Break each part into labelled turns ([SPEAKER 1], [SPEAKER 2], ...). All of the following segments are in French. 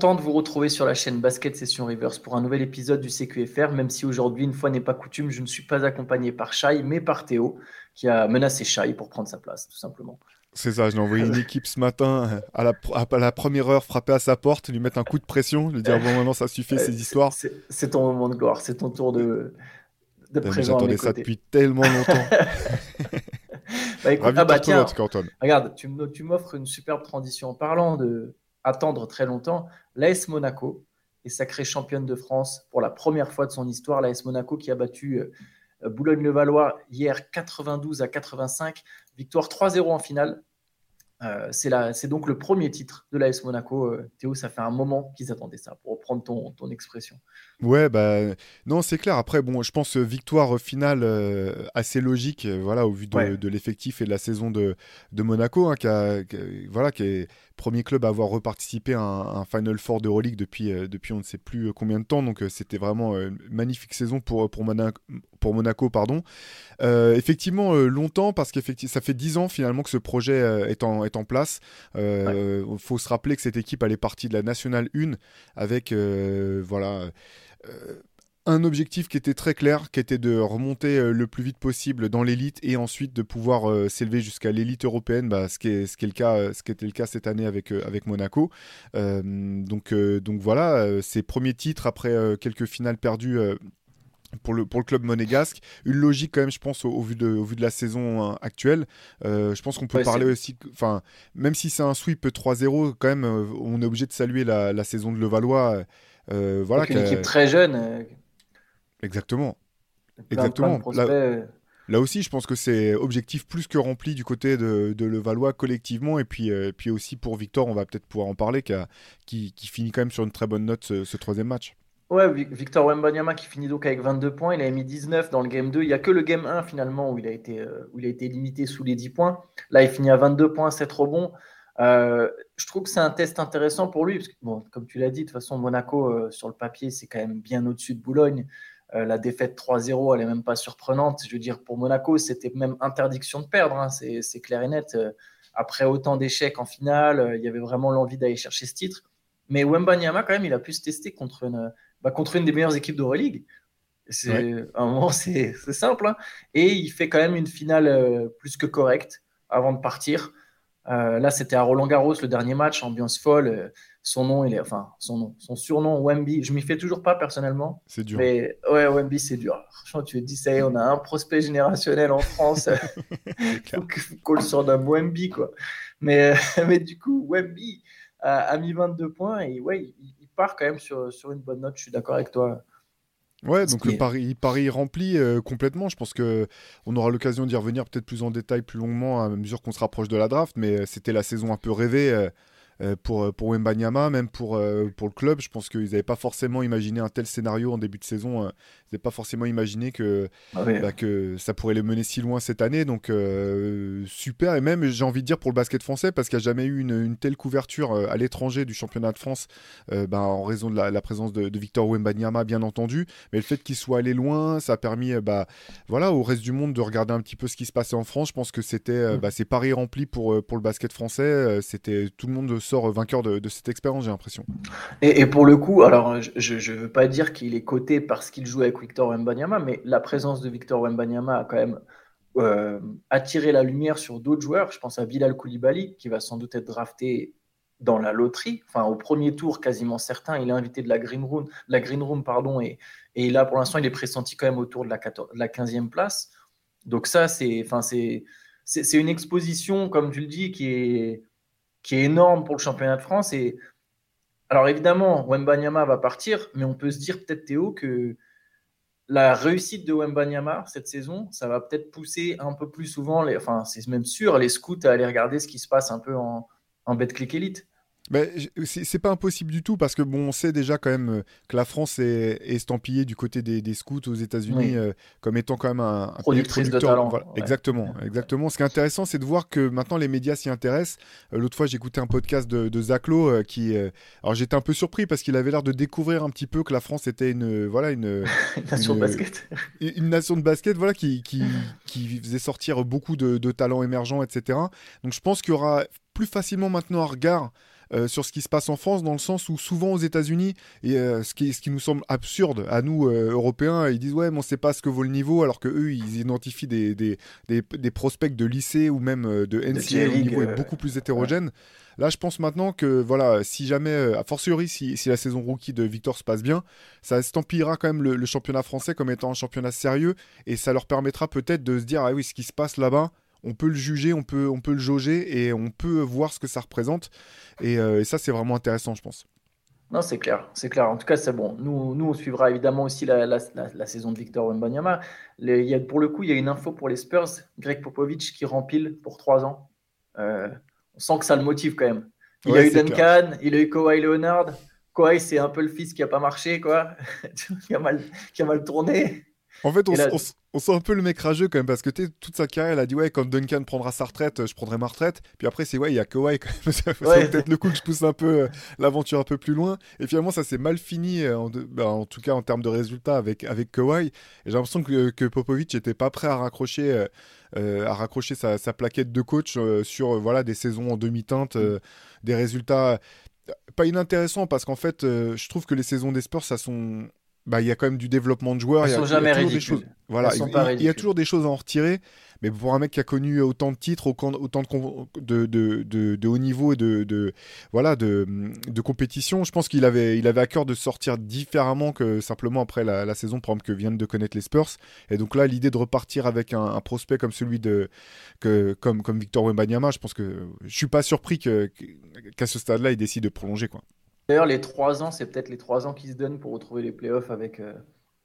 [SPEAKER 1] Content de vous retrouver sur la chaîne Basket Session Reverse pour un nouvel épisode du CQFR, même si aujourd'hui, une fois n'est pas coutume, je ne suis pas accompagné par Shai, mais par Théo, qui a menacé Shai pour prendre sa place, tout simplement.
[SPEAKER 2] C'est ça, j'ai envoyé une équipe ce matin à la, à la, première heure frapper à sa porte, lui mettre un coup de pression, lui dire bon maintenant ça suffit ces histoires.
[SPEAKER 1] C'est ton moment de gloire, c'est ton tour de, de présent.
[SPEAKER 2] J'attendais ça depuis tellement longtemps.
[SPEAKER 1] bah, écoute, ah bah, tiens, regarde, tu m'offres une superbe transition en parlant de attendre très longtemps. L'AS Monaco est sacrée championne de France pour la première fois de son histoire. L'AS Monaco qui a battu euh, Boulogne-le-Valois hier 92 à 85, victoire 3-0 en finale. Euh, c'est donc le premier titre de l'AS Monaco. Euh, Théo, ça fait un moment qu'ils attendaient ça, pour reprendre ton, ton expression.
[SPEAKER 2] Ouais, bah non, c'est clair. Après, bon, je pense victoire finale assez logique, voilà, au vu de, l'effectif et de la saison de, de Monaco, hein, qui, voilà, qui est premier club à avoir reparticipé à un, Final Four de Euroleague depuis, euh, depuis on ne sait plus euh, combien de temps. Donc euh, c'était vraiment une magnifique saison pour, pour, Monaco, pour Monaco. Pardon. effectivement, longtemps, parce qu'effectivement, ça fait 10 ans finalement que ce projet est, en, est en place. Il faut se rappeler que cette équipe, elle est partie de la Nationale 1 avec voilà un objectif qui était très clair, qui était de remonter euh, le plus vite possible dans l'élite et ensuite de pouvoir euh, s'élever jusqu'à l'élite européenne, bah, ce, qui est, ce, qui est le cas, euh, ce qui était le cas cette année avec, avec Monaco. donc, donc voilà, ses premiers titres après quelques finales perdues pour le, pour le club monégasque. Une logique quand même, je pense, au, vu, de, au vu de la saison hein, actuelle. je pense qu'on peut parler aussi, enfin, même si c'est un sweep 3-0, quand même, on est obligé de saluer la, la saison de Levallois.
[SPEAKER 1] voilà, une équipe très jeune.
[SPEAKER 2] Exactement. Exactement. Euh. Là, aussi, je pense que c'est objectif plus que rempli du côté de, de Levallois collectivement. Et puis, euh, puis aussi pour Victor, on va peut-être pouvoir en parler, qui, qui, finit quand même sur une très bonne note ce, troisième match.
[SPEAKER 1] Ouais, Victor Wembanyama qui finit donc avec 22 points. Il a mis 19 dans le game 2. Il n'y a que le game 1 finalement où il, a été, euh, où il a été limité sous les 10 points. Là, il finit à 22 points, 7 rebonds. je trouve que c'est un test intéressant pour lui, bon, comme tu l'as dit, de toute façon, Monaco, sur le papier, c'est quand même bien au-dessus de Boulogne. Euh, la défaite 3-0, elle n'est même pas surprenante. Je veux dire, pour Monaco, c'était même interdiction de perdre, hein. c'est clair et net. Euh, après autant d'échecs en finale, euh, il y avait vraiment l'envie d'aller chercher ce titre. Mais Wembanyama, quand même, il a pu se tester contre une, bah, contre une des meilleures équipes d'Euroleague. C'est un moment, c'est simple. Hein. Et il fait quand même une finale plus que correcte avant de partir. là, c'était à Roland Garros, le dernier match, ambiance folle son nom, il est, enfin, son nom, son surnom, Wemby, je m'y fais toujours pas personnellement.
[SPEAKER 2] C'est dur.
[SPEAKER 1] Mais ouais, Wemby, c'est dur. Franchement, tu te dis, ça y est, on a un prospect générationnel en France. faut qu'on le surnomme Wemby, quoi. Mais, mais du coup, Wemby a, mis 22 points et ouais, il, part quand même sur, sur une bonne note. Je suis d'accord avec toi.
[SPEAKER 2] Ouais, donc le pari, pari rempli euh, complètement. Je pense que on aura l'occasion d'y revenir peut-être plus en détail, plus longuement à mesure qu'on se rapproche de la draft. Mais euh, c'était la saison un peu rêvée. Euh, pour, euh, pour Wembanyama, même pour, euh, pour le club. Je pense qu'ils n'avaient pas forcément imaginé un tel scénario en début de saison. Ils n'avaient pas forcément imaginé que, ah bah, que ça pourrait les mener si loin cette année. Donc super. Et même, j'ai envie de dire pour le basket français, parce qu'il n'y a jamais eu une, telle couverture à l'étranger du championnat de France, bah, en raison de la, présence de, Victor Wembanyama, bien entendu. Mais le fait qu'il soit allé loin, ça a permis bah, voilà, au reste du monde de regarder un petit peu ce qui se passait en France. Je pense que c'était mm. bah, c'est paris rempli pour, pour le basket français. C'était tout le monde sort vainqueur de, cette expérience, j'ai l'impression.
[SPEAKER 1] Et, pour le coup, alors je ne veux pas dire qu'il est coté parce qu'il joue avec Victor Wembanyama, mais la présence de Victor Wembanyama a quand même euh, attiré la lumière sur d'autres joueurs. Je pense à Bilal Koulibaly, qui va sans doute être drafté dans la loterie, enfin au premier tour quasiment certain. Il est invité de la Green Room, la Green Room pardon, et, là pour l'instant il est pressenti quand même autour de la, 14, la 15e place. Donc ça c'est, c'est une exposition comme tu le dis qui est qui est énorme pour le championnat de France. Et alors évidemment, Wembanyama va partir, mais on peut se dire peut-être Théo que la réussite de Wembanyama cette saison, ça va peut-être pousser un peu plus souvent, enfin c'est même sûr, les scouts à aller regarder ce qui se passe un peu en, en click Elite.
[SPEAKER 2] Mais c'est pas impossible du tout parce que bon, on sait déjà quand même euh, que la France est, estampillée du côté des, scouts aux États-Unis euh, comme étant quand même un,
[SPEAKER 1] productrice de talent.
[SPEAKER 2] Exactement, exactement. Ce qui est intéressant, c'est de voir que maintenant les médias s'y intéressent. Euh, l'autre fois, j'ai écouté un podcast de, de Zaclo qui, alors j'étais un peu surpris parce qu'il avait l'air de découvrir un petit peu que la France était une, voilà, une,
[SPEAKER 1] nation de basket,
[SPEAKER 2] une nation de basket, voilà, qui, qui, qui faisait sortir beaucoup de, de talents émergents, etc. Donc je pense qu'il y aura plus facilement maintenant un regard euh, sur ce qui se passe en France, dans le sens où souvent aux États-Unis, et euh, ce, qui, ce qui nous semble absurde à nous Européens, ils disent ouais, mais on sait pas ce que vaut le niveau, alors que eux, ils identifient des, des, des, prospects de lycée ou même de NCA où le niveau est beaucoup plus hétérogène. Là, je pense maintenant que, voilà, si jamais, a fortiori, si, si, la saison rookie de Victor se passe bien, ça estampillera quand même le, le, championnat français comme étant un championnat sérieux et ça leur permettra peut-être de se dire, ah oui, ce qui se passe là-bas, on peut le juger, on peut, on peut le jauger et on peut voir ce que ça représente. Et, euh, ça, c'est vraiment intéressant, je pense.
[SPEAKER 1] Non, c'est clair, c'est clair. En tout cas, c'est bon. Nous, nous, on suivra évidemment aussi la, la, saison de Victor Wembanyama. Il y a, pour le coup, il y a une info pour les Spurs, Greg Popovich qui rempile pour trois ans. Euh, on sent que ça le motive quand même. Il a eu Duncan, il a eu Kawhi Leonard. Kawhi, c'est un peu le fils qui a pas marché, quoi, qui, a mal, qui a mal tourné.
[SPEAKER 2] En fait, on, on sent un peu le mec rageux quand même parce que toute sa carrière, elle a dit ouais quand Duncan prendra sa retraite, je prendrai ma retraite. Puis après c'est ouais il y a Kawhi quand même. c'est peut-être le coup que je pousse un peu euh, l'aventure un peu plus loin. Et finalement ça s'est mal fini euh, bah, en, tout cas en termes de résultats avec avec Kawhi. Et j'ai l'impression que, que Popovic était pas prêt à raccrocher euh, à raccrocher sa, plaquette de coach sur voilà des saisons en demi-teinte, des résultats pas inintéressants parce qu'en fait je trouve que les saisons des Spurs ça sont bah, il y a quand même du développement de joueurs.
[SPEAKER 1] Ils sont jamais ridicules.
[SPEAKER 2] Voilà, il, y a toujours des choses à en retirer. Mais pour un mec qui a connu autant de titres, autant de, de, de, de haut niveau et de, voilà, de, de compétition, je pense qu'il avait, il avait à cœur de sortir différemment que simplement après la, saison, par exemple, que viennent de connaître les Spurs. Et donc là, l'idée de repartir avec un, prospect comme celui de, que, comme, comme Victor Wembanyama, je pense que je suis pas surpris qu'à ce stade-là, il décide de prolonger. Quoi.
[SPEAKER 1] D'ailleurs, les trois ans, c'est peut-être les trois ans qui se donnent pour retrouver les playoffs avec, euh,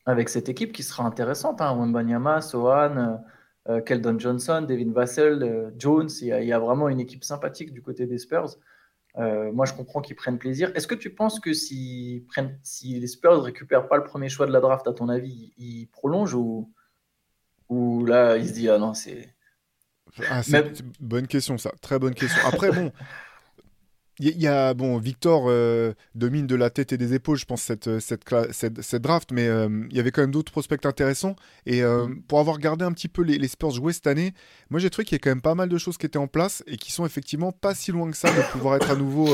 [SPEAKER 1] avec cette équipe qui sera intéressante. Hein. Wembanyama, Sohan, euh, euh, Keldon Johnson, Devin Vassell, Jones. Il y, a, vraiment une équipe sympathique du côté des Spurs. moi, je comprends qu'ils prennent plaisir. Est-ce que tu penses que si, prennent, si les Spurs ne récupèrent pas le premier choix de la draft, à ton avis, ils, prolongent ou, ou là, ils se disent Ah non, c'est.
[SPEAKER 2] Ah, bonne question, ça. Très bonne question. Après, bon. Il y, a, bon, Victor euh, domine de la tête et des épaules, je pense, cette, euh, cette, cette, draft, mais euh, il y avait quand même d'autres prospects intéressants. Et mm. pour avoir gardé un petit peu les, les Spurs jouer cette année, moi j'ai trouvé qu'il y a quand même pas mal de choses qui étaient en place et qui sont effectivement pas si loin que ça de pouvoir être à nouveau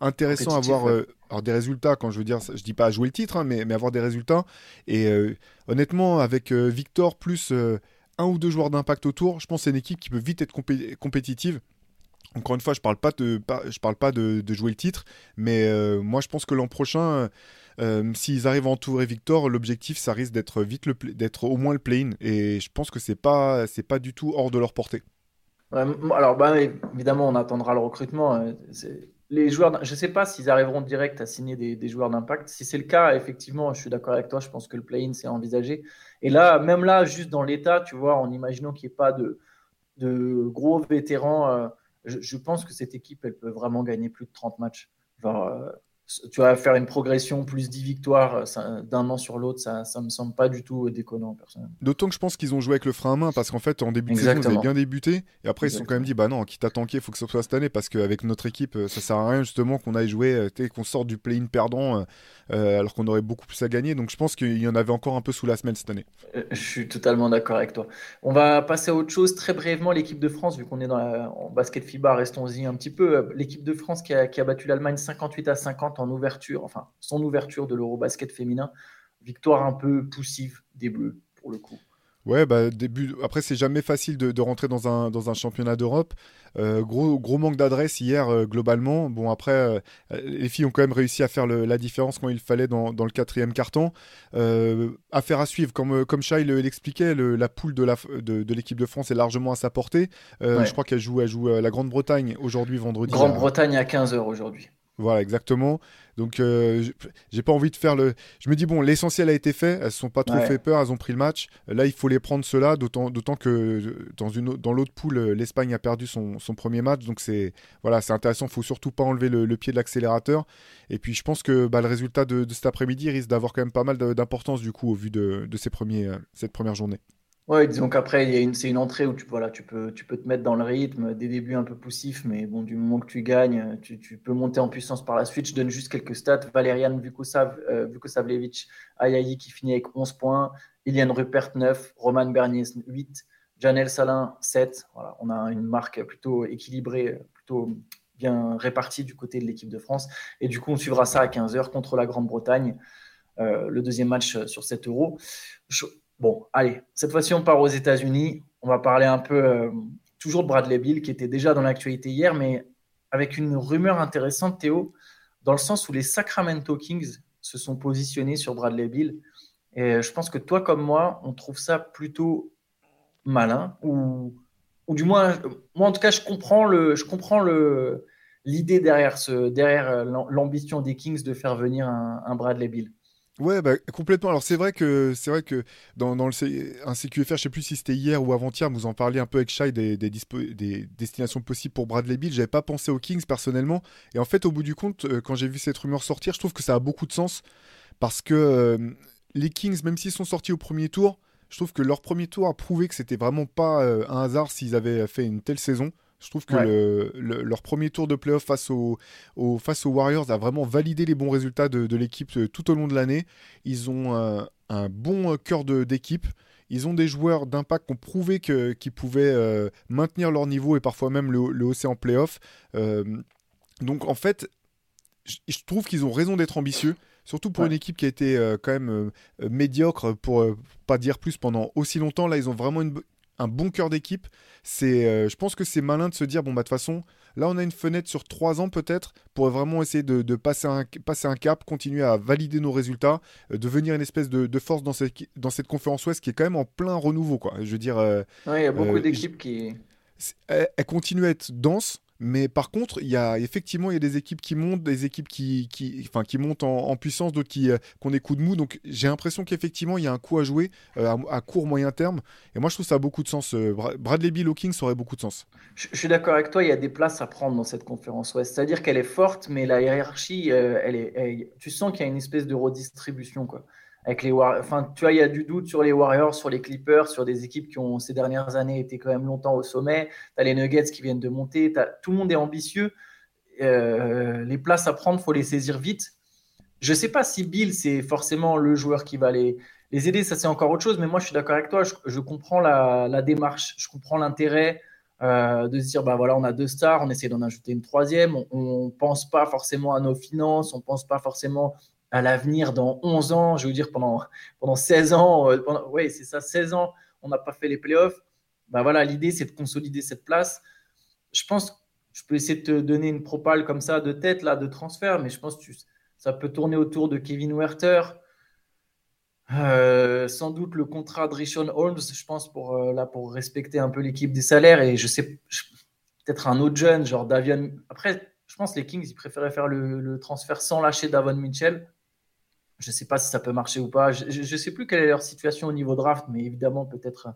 [SPEAKER 2] intéressant, avoir alors des résultats, quand je veux dire, je dis pas jouer le titre, hein, mais, mais, avoir des résultats. Et honnêtement, avec Victor plus un ou deux joueurs d'impact autour, je pense que c'est une équipe qui peut vite être compétitive. Encore une fois, je parle pas de, je parle pas de, jouer le titre, mais euh, moi je pense que l'an prochain, euh, s'ils arrivent à entourer Victor, l'objectif ça risque d'être vite le d'être au moins le play-in, et je pense que c'est pas pas du tout hors de leur portée.
[SPEAKER 1] alors bah, évidemment, on attendra le recrutement. Les joueurs, je sais pas s'ils arriveront direct à signer des, joueurs d'impact. Si c'est le cas, effectivement, je suis d'accord avec toi. Je pense que le play-in c'est envisagé. Et là, même là, juste dans l'état, tu vois, en imaginant qu'il n'y ait pas de, de gros vétérans. Euh, je, pense que cette équipe, elle peut vraiment gagner plus de 30 matchs. Euh, tu vas faire une progression plus 10 victoires euh, d'un an sur l'autre, ça ne me semble pas du tout déconnant personnellement.
[SPEAKER 2] D'autant que je pense qu'ils ont joué avec le frein à main parce qu'en fait en début de saison ils avaient bien débuté et après ils se sont quand même dit bah non quitte à tanker il faut que ce soit cette année parce qu'avec notre équipe ça sert à rien justement qu'on aille jouer euh, qu'on sorte du play-in perdant euh, alors qu'on aurait beaucoup plus à gagner donc je pense qu'il y en avait encore un peu sous la semaine cette année.
[SPEAKER 1] je suis totalement d'accord avec toi. On va passer à autre chose très brièvement l'équipe de France vu qu'on est dans la, en basket FIBA restons-y un petit peu l'équipe de France qui a, qui a battu l'Allemagne 58 à 50 en ouverture enfin son ouverture de l'Eurobasket féminin. Victoire un peu poussive des Bleus, pour le coup.
[SPEAKER 2] Ouais, bah, début. Après, c'est jamais facile de, rentrer dans un, dans un championnat d'Europe. Euh, gros, gros manque d'adresse hier, euh, globalement. Bon, après, euh, les filles ont quand même réussi à faire la différence quand il fallait dans, le quatrième carton. affaire à suivre. Comme, comme Shai l'expliquait, la poule de l'équipe de, de, de, France est largement à sa portée. Je crois qu'elle joue, elle joue la Grande-Bretagne aujourd'hui, vendredi.
[SPEAKER 1] Grande-Bretagne à 15h aujourd'hui.
[SPEAKER 2] Voilà, exactement. Donc, euh, j'ai pas envie de faire le. Je me dis, bon, l'essentiel a été fait. Elles ne sont pas trop fait peur. Elles ont pris le match. Là, il faut les prendre cela. D'autant que dans, une, dans l'autre poule, l'Espagne a perdu son, son, premier match. Donc, c'est voilà, c'est intéressant. Il faut surtout pas enlever le, pied de l'accélérateur. Et puis, je pense que bah, le résultat de, cet après-midi risque d'avoir quand même pas mal d'importance, du coup, au vu de, de ces premiers, euh, cette première journée.
[SPEAKER 1] Ouais, disons qu'après, c'est une entrée où tu, voilà, tu, peux, te mettre dans le rythme, des débuts un peu poussifs, mais bon, du moment que tu gagnes, tu, peux monter en puissance par la suite. Je donne juste quelques stats. Valerian Vukosav, euh, Ayayi qui finit avec 11 points, Ilian Rupert 9, Roman Bernier 8, Janelle Salin 7. Voilà, on a une marque plutôt équilibrée, plutôt bien répartis du côté de l'équipe de France. Et du coup, on suivra ça à 15h contre la Grande-Bretagne, le deuxième match sur 7 euros. Bon, allez, cette fois-ci, on part aux États-Unis. On va parler un peu toujours de Bradley Bill, qui était déjà dans l'actualité hier, mais avec une rumeur intéressante, Théo, dans le sens où les Sacramento Kings se sont positionnés sur Bradley Bill. Et je pense que toi comme moi, on trouve ça plutôt malin, ou, ou du moins, moi en tout cas, je comprends l'idée derrière derrière l'ambition des Kings de faire venir un Bradley Bill.
[SPEAKER 2] Ouais, bah, complètement. Alors c'est vrai que c'est vrai que dans, le un CQFR, je sais plus si c'était hier ou avant-hier, vous en parliez un peu avec Shai des, destinations possibles pour Bradley Bill. J'avais pas pensé aux Kings personnellement, et en fait, au bout du compte, euh, quand j'ai vu cette rumeur sortir, je trouve que ça a beaucoup de sens parce que euh, les Kings, même s'ils sont sortis au premier tour, je trouve que leur premier tour a prouvé que c'était vraiment pas euh, un hasard s'ils avaient fait une telle saison. Je trouve que leur premier tour de playoff face, aux, face aux Warriors a vraiment validé les bons résultats de, l'équipe euh, tout au long de l'année. Ils ont un, bon cœur d'équipe. Ils ont des joueurs d'impact qui ont prouvé qu'ils pouvaient euh, maintenir leur niveau et parfois même le, le hausser en playoff. Euh, donc en fait, je trouve qu'ils ont raison d'être ambitieux. Surtout pour une équipe qui a été quand même médiocre, pour pas dire plus, pendant aussi longtemps. Là, ils ont vraiment une, un bon cœur d'équipe. C'est, euh, je pense que c'est malin de se dire bon bah de toute façon, là on a une fenêtre sur trois ans peut-être pour vraiment essayer de, passer, un, passer un cap, continuer à valider nos résultats, euh, devenir une espèce de, force dans cette, dans cette conférence Ouest qui est quand même en plein renouveau quoi. Je veux dire.
[SPEAKER 1] Euh, il y a beaucoup d'équipes qui.
[SPEAKER 2] elle, continue à être dense. Mais par contre, il y a effectivement il y a des équipes qui montent, des équipes qui, qui, enfin, qui montent en, puissance, d'autres qui, euh, ont des coups de mou. Donc j'ai l'impression qu'effectivement il y a un coup à jouer euh, à, court moyen terme. Et moi je trouve ça a beaucoup de sens. Euh, Bradley Bill au Kings aurait beaucoup de sens.
[SPEAKER 1] Je, suis d'accord avec toi. Il y a des places à prendre dans cette conférence Ouest. C'est-à-dire qu'elle est forte, mais la hiérarchie, elle est, tu sens qu'il y a une espèce de redistribution quoi avec les Enfin, tu il y a du doute sur les Warriors, sur les Clippers, sur des équipes qui ont ces dernières années été quand même longtemps au sommet. Tu as les Nuggets qui viennent de monter. Tout le monde est ambitieux. Euh, les places à prendre, faut les saisir vite. Je ne sais pas si Bill, c'est forcément le joueur qui va les, les aider. Ça, c'est encore autre chose. Mais moi, je suis d'accord avec toi. Je, comprends la, démarche. Je comprends l'intérêt euh, de se dire, bah voilà, on a deux stars, on essaie d'en ajouter une troisième. On ne pense pas forcément à nos finances. On ne pense pas forcément à l'avenir dans 11 ans, je veux dire pendant, pendant 16 ans, euh, oui, c'est ça, 16 ans, on n'a pas fait les playoffs. Ben voilà, l'idée, c'est de consolider cette place. Je pense, je peux essayer de te donner une propale comme ça de tête, là, de transfert, mais je pense que ça peut tourner autour de Kevin Werther. Euh, sans doute le contrat de Rishon Holmes, je pense, pour, euh, là, pour respecter un peu l'équipe des salaires. Et je sais, peut-être un autre jeune, genre Davion. Après, je pense que les Kings, ils préféraient faire le transfert sans lâcher Davon Mitchell. Je ne sais pas si ça peut marcher ou pas. Je ne sais plus quelle est leur situation au niveau draft, mais évidemment, peut-être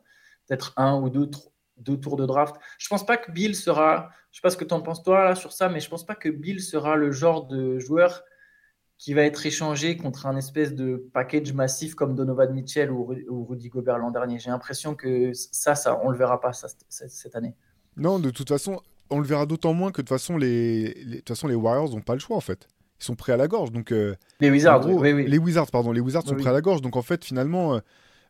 [SPEAKER 1] peut un ou deux, tours de draft. Je ne pense pas que Bill sera. Je ne sais pas ce que tu en penses toi là, sur ça, mais je ne pense pas que Bill sera le genre de joueur qui va être échangé contre un espèce de package massif comme Donovan Mitchell ou, Rudy Gobert l'an dernier. J'ai l'impression que ça, ça, on le verra pas cette année.
[SPEAKER 2] Non, de toute façon, on le verra d'autant moins que de façon les, de toute façon, les Warriors n'ont pas le choix en fait ils sont prêts à la gorge. Donc, euh,
[SPEAKER 1] les Wizards, oui, oui.
[SPEAKER 2] Les Wizards, pardon, les Wizards sont prêts à la gorge. Donc en fait, finalement, euh,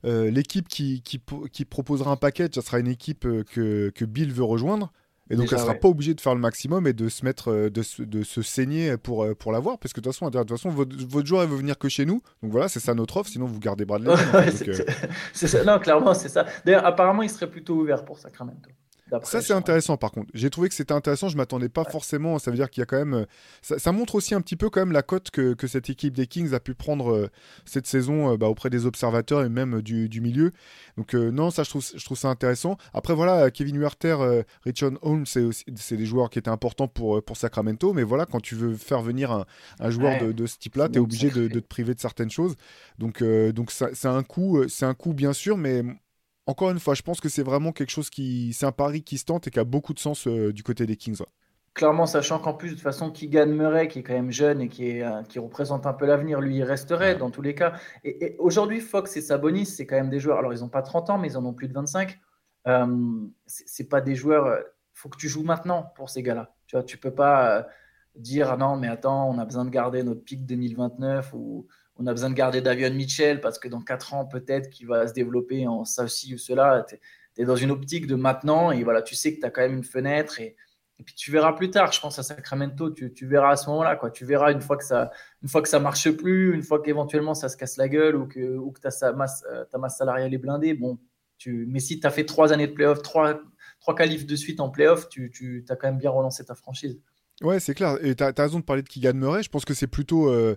[SPEAKER 2] euh, l'équipe qui, qui, qui, proposera un package, ça sera une équipe que, que Bill veut rejoindre. Et donc, elle ne sera pas obligée de faire le maximum et de se mettre, de, se, de se saigner pour, pour l'avoir. Parce que de toute façon, de toute façon votre, votre, joueur, il veut venir que chez nous. Donc voilà, c'est ça notre offre. Sinon, vous gardez Bradley.
[SPEAKER 1] c'est ça. Non, clairement, c'est ça. D'ailleurs, apparemment, il serait plutôt ouvert pour Sacramento.
[SPEAKER 2] Ça, c'est intéressant par contre. J'ai trouvé que c'était intéressant. Je m'attendais pas forcément. Ça veut dire qu'il y a quand même. Euh, ça, montre aussi un petit peu quand même la cote que, que cette équipe des Kings a pu prendre euh, cette saison euh, bah, auprès des observateurs et même du, du milieu. Donc, non, ça, je trouve, je trouve ça intéressant. Après, voilà, Kevin Huerter, Richard Holmes, c'est des joueurs qui étaient importants pour, pour Sacramento. Mais voilà, quand tu veux faire venir un, un joueur de, de, ce type-là, tu es obligé de, de, te priver de certaines choses. Donc, donc c'est un coup, c'est un coup bien sûr, mais encore une fois, je pense que c'est vraiment quelque chose qui. C'est un pari qui se tente et qui a beaucoup de sens euh, du côté des Kings.
[SPEAKER 1] Clairement, sachant qu'en plus, de toute façon, Keegan Murray, qui est quand même jeune et qui, est, euh, qui représente un peu l'avenir, lui, il resterait dans tous les cas. Et, aujourd'hui, Fox et Sabonis, c'est quand même des joueurs. Alors, ils n'ont pas 30 ans, mais ils en ont plus de 25. Euh, c'est pas des joueurs. Il faut que tu joues maintenant pour ces gars-là. Tu vois, tu peux pas dire ah non, mais attends, on a besoin de garder notre pic 2029 ou on a besoin de garder Davion Mitchell parce que dans 4 ans, peut-être qu'il va se développer en ça, ci ou cela. Tu es, dans une optique de maintenant et voilà, tu sais que tu as quand même une fenêtre et puis tu verras plus tard, je pense à Sacramento, tu, verras à ce moment-là. Quoi. Tu verras une fois que ça une marche plus, une fois qu'éventuellement ça se casse la gueule ou que, euh, ta masse salariale est blindée. Bon, mais si tu as fait trois années de playoff, trois, trois qualifs de suite en playoff, tu, tu as quand même bien relancé ta franchise.
[SPEAKER 2] Ouais, c'est clair. Et tu as, raison de parler de Keegan Murray. Je pense que c'est plutôt, euh,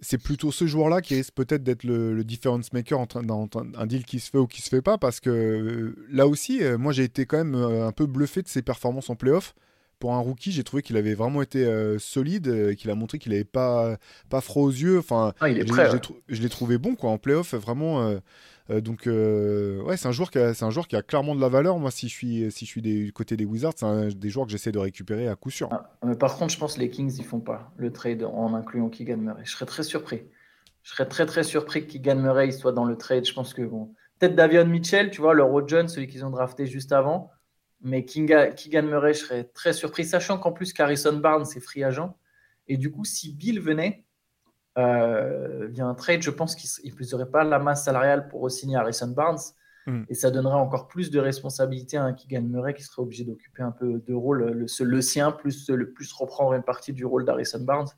[SPEAKER 2] c'est plutôt ce joueur-là qui risque peut-être d'être le, difference maker entre dans un deal qui se fait ou qui se fait pas. Parce que euh, là aussi, moi j'ai été quand même un peu bluffé de ses performances en playoff pour un rookie, j'ai trouvé qu'il avait vraiment été euh, solide, euh, qu'il a montré qu'il n'avait pas, pas froid aux yeux. Enfin,
[SPEAKER 1] ah,
[SPEAKER 2] je l'ai trouvé bon quoi, en playoff, vraiment. Euh, donc, ouais, c'est un, joueur qui a, un joueur qui a clairement de la valeur. Moi, si je suis, si je suis des, côté des Wizards, c'est des joueurs que j'essaie de récupérer à coup sûr. Ah,
[SPEAKER 1] mais par contre, je pense que les Kings, ils font pas le trade en incluant Keegan Murray. Je serais très surpris. Je serais très, très surpris que Keegan Murray soit dans le trade. Je pense que, bon, peut-être Davion Mitchell, tu vois, le Road celui qu'ils ont drafté juste avant. Mais Keegan Murray, je serais très surpris, sachant qu'en plus, Carrison Barnes est free agent. Et du coup, si Bill venait euh, via un trade, je pense qu'il n'aurait pas la masse salariale pour signer Harrison Barnes. Hmm. Et ça donnerait encore plus de responsabilité à un Keegan Murray qui serait obligé d'occuper un peu de rôle, le, le, sien, plus, le plus reprendre une partie du rôle d'Harrison Barnes.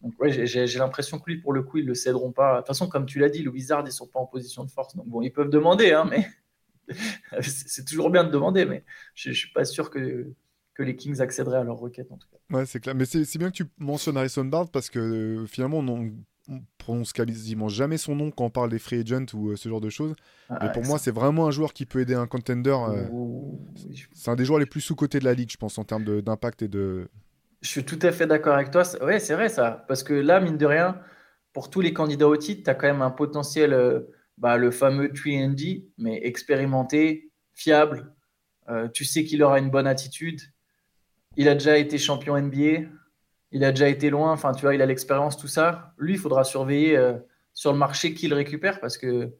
[SPEAKER 1] Donc ouais, j'ai l'impression que lui, pour le coup, ils ne le céderont pas. De toute façon, comme tu l'as dit, le Wizard, ils ne sont pas en position de force. Donc bon, ils peuvent demander, hein, mais c'est toujours bien de demander, mais je ne suis pas sûr que, que les Kings accéderaient à leur requête en tout cas.
[SPEAKER 2] Ouais, c'est clair. Mais c'est bien que tu mentionnes Harrison Barnes parce que euh, finalement, on, on, prononce quasiment jamais son nom quand on parle des free agents ou euh, ce genre de choses. Ah, mais pour moi, c'est vraiment un joueur qui peut aider un contender. Euh, c'est un des joueurs les plus sous-cotés de la ligue, je pense, en termes d'impact et de.
[SPEAKER 1] Je suis tout à fait d'accord avec toi. Ouais, c'est vrai ça. Parce que là, mine de rien, pour tous les candidats au titre, tu as quand même un potentiel bah, le fameux 3D, mais expérimenté, fiable. Tu sais qu'il aura une bonne attitude. Il a déjà été champion NBA. Il a déjà été loin. Enfin, tu vois, il a l'expérience, tout ça. Lui, il faudra surveiller euh, sur le marché qu'il récupère parce que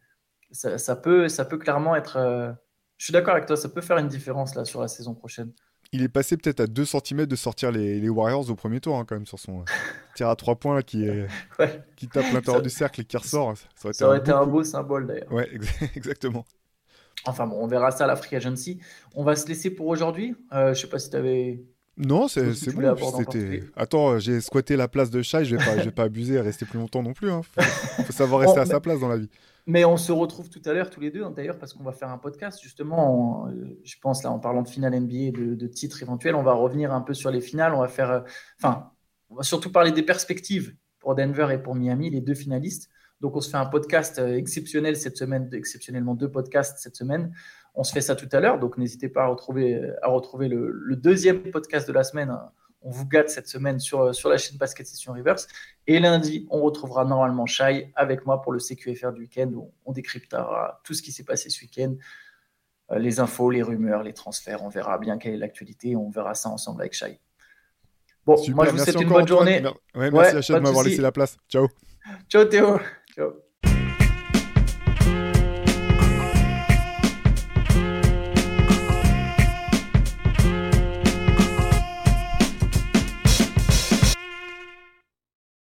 [SPEAKER 1] ça, peut, ça peut clairement être. Euh, je suis d'accord avec toi, ça peut faire une différence là sur la saison prochaine
[SPEAKER 2] il est passé peut-être à 2 cm de sortir les, Warriors au premier tour, hein, quand même, sur son tir à 3 points qui, qui tape l'intérieur du cercle et qui ressort.
[SPEAKER 1] Ça aurait été, un, beau symbole d'ailleurs.
[SPEAKER 2] Ouais, exactement.
[SPEAKER 1] Enfin bon, on verra ça à la Free Agency. On va se laisser pour aujourd'hui. Euh, je sais pas si tu avais.
[SPEAKER 2] Non, c'est bon. Attends, euh, j'ai squatté la place de Shai, je vais pas, vais pas abuser et rester plus longtemps non plus. Hein. Faut, savoir rester à sa place dans la vie.
[SPEAKER 1] Mais on se retrouve tout à l'heure tous les deux, hein, d'ailleurs, parce qu'on va faire un podcast, justement, euh, je pense, là, en parlant de finale NBA et de, titres éventuels, on va revenir un peu sur les finales, on va faire, euh, enfin, on va surtout parler des perspectives pour Denver et pour Miami, les deux finalistes. Donc, on se fait un podcast exceptionnel cette semaine, exceptionnellement deux podcasts cette semaine. On se fait ça tout à l'heure, donc n'hésitez pas à retrouver, à retrouver le, le, deuxième podcast de la semaine hein, on vous gâte cette semaine sur, sur la chaîne Basket Session Reverse. Et lundi, on retrouvera normalement Shai avec moi pour le CQFR du week-end où on décryptera tout ce qui s'est passé ce week-end, euh, les infos, les rumeurs, les transferts. On verra bien quelle est l'actualité. On verra ça ensemble avec Shai. Bon, moi je vous souhaite une bonne journée.
[SPEAKER 2] merci ouais, de m'avoir laissé la place. Ciao.
[SPEAKER 1] Ciao Théo. Ciao.